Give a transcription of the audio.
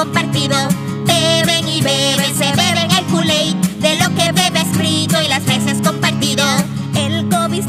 compartido. Beben y beben, se beben el kool de lo que bebe escrito y las veces compartido. El COVID